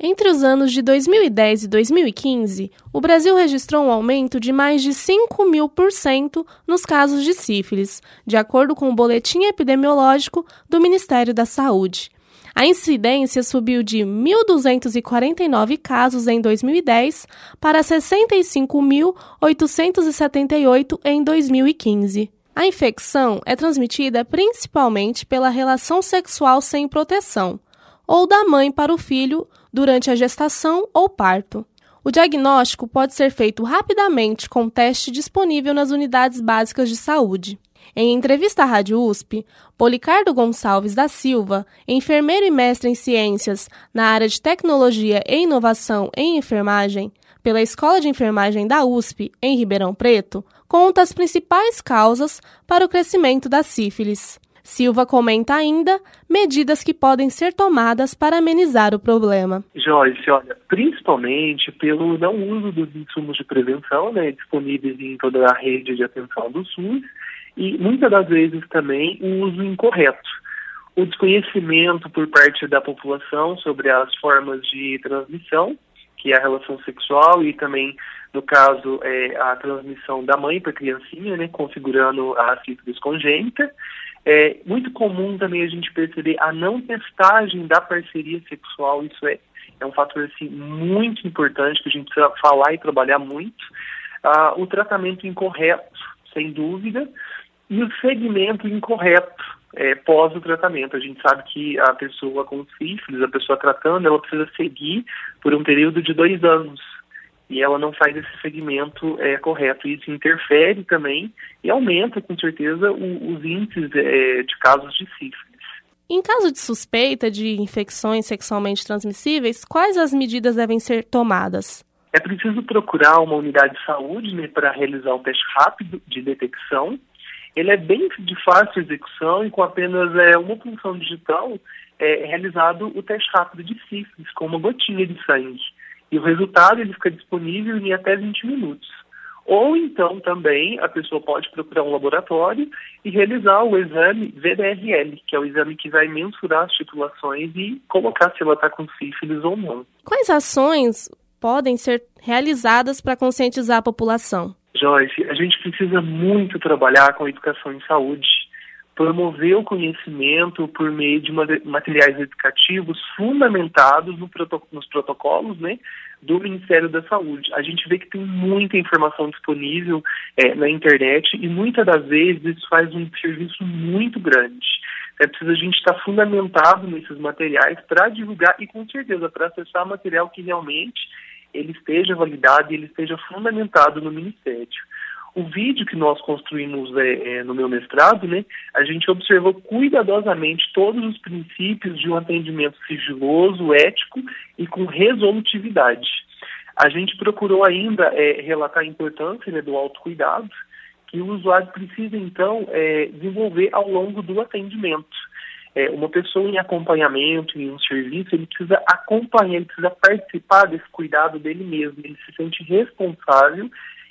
Entre os anos de 2010 e 2015, o Brasil registrou um aumento de mais de 5 mil por cento nos casos de sífilis, de acordo com o boletim epidemiológico do Ministério da Saúde. A incidência subiu de 1.249 casos em 2010 para 65.878 em 2015. A infecção é transmitida principalmente pela relação sexual sem proteção, ou da mãe para o filho durante a gestação ou parto. O diagnóstico pode ser feito rapidamente com teste disponível nas unidades básicas de saúde. Em entrevista à Rádio USP, Policardo Gonçalves da Silva, enfermeiro e mestre em ciências na área de tecnologia e inovação em enfermagem, pela Escola de Enfermagem da USP, em Ribeirão Preto, conta as principais causas para o crescimento da sífilis. Silva comenta ainda medidas que podem ser tomadas para amenizar o problema. Joyce, olha, principalmente pelo não uso dos insumos de prevenção né, disponíveis em toda a rede de atenção do SUS e muitas das vezes também o uso incorreto. O desconhecimento por parte da população sobre as formas de transmissão, que é a relação sexual e também, no caso, é, a transmissão da mãe para a criancinha, né, configurando a sífilis congênita. É muito comum também a gente perceber a não testagem da parceria sexual, isso é, é um fator assim, muito importante que a gente precisa falar e trabalhar muito. Ah, o tratamento incorreto, sem dúvida, e o segmento incorreto é, pós o tratamento. A gente sabe que a pessoa com sífilis, a pessoa tratando, ela precisa seguir por um período de dois anos e ela não faz esse segmento é, correto. Isso interfere também e aumenta, com certeza, o, os índices é, de casos de sífilis. Em caso de suspeita de infecções sexualmente transmissíveis, quais as medidas devem ser tomadas? É preciso procurar uma unidade de saúde né, para realizar um teste rápido de detecção. Ele é bem de fácil execução e com apenas é, uma função digital é realizado o teste rápido de sífilis com uma gotinha de sangue e o resultado ele fica disponível em até 20 minutos. Ou então também a pessoa pode procurar um laboratório e realizar o exame VDRL, que é o exame que vai mensurar as titulações e colocar se ela está com sífilis ou não. Quais ações podem ser realizadas para conscientizar a população? Joyce, a gente precisa muito trabalhar com educação em saúde promover o conhecimento por meio de materiais educativos fundamentados no nos protocolos né, do Ministério da Saúde. A gente vê que tem muita informação disponível é, na internet e muitas das vezes isso faz um serviço muito grande. É preciso a gente estar fundamentado nesses materiais para divulgar e com certeza para acessar material que realmente ele esteja validado e ele esteja fundamentado no Ministério o vídeo que nós construímos é, é, no meu mestrado, né, a gente observou cuidadosamente todos os princípios de um atendimento sigiloso, ético e com resolutividade. A gente procurou ainda é, relatar a importância né, do autocuidado, que o usuário precisa, então, é, desenvolver ao longo do atendimento. É, uma pessoa em acompanhamento, em um serviço, ele precisa acompanhar, ele precisa participar desse cuidado dele mesmo, ele se sente responsável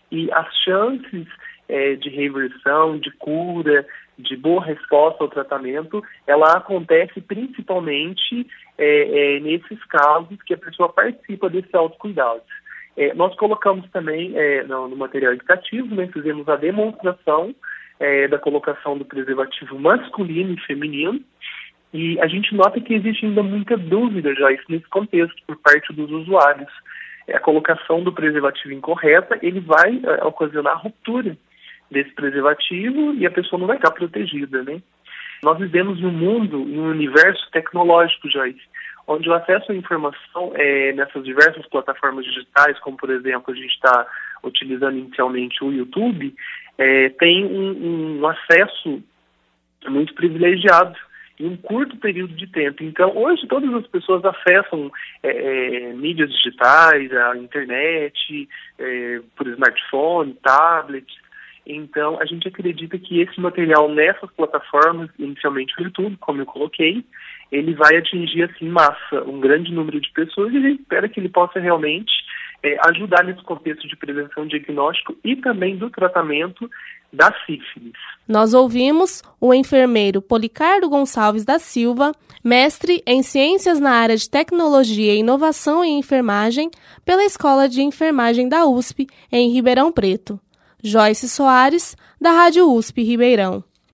e as chances é, de reversão, de cura, de boa resposta ao tratamento, ela acontece principalmente é, é, nesses casos que a pessoa participa desse autocuidado. É, nós colocamos também é, no, no, material educativo, né, fizemos a demonstração é, da colocação do preservativo masculino e feminino, e a gente nota que existe ainda muita dúvida já isso nesse contexto por parte dos usuários. É a colocação do preservativo incorreta, ele vai é, ocasionar a ruptura desse preservativo e a pessoa não vai estar protegida, né? Nós vivemos num mundo, em um universo tecnológico, Joyce, onde o acesso à informação é, nessas diversas plataformas digitais, como por exemplo a gente está utilizando inicialmente o YouTube, é, tem um, um acesso muito privilegiado em um curto período de tempo. Então, hoje todas as pessoas acessam é, é, mídias digitais, a internet, é, por smartphone, tablet. Então, a gente acredita que esse material nessas plataformas, inicialmente o YouTube, como eu coloquei, ele vai atingir assim massa, um grande número de pessoas e a gente espera que ele possa realmente é, ajudar nesse contexto de prevenção diagnóstico e também do tratamento da sífilis. Nós ouvimos o enfermeiro Policardo Gonçalves da Silva, mestre em Ciências na área de Tecnologia e Inovação em Enfermagem pela Escola de Enfermagem da USP, em Ribeirão Preto. Joyce Soares, da Rádio USP Ribeirão.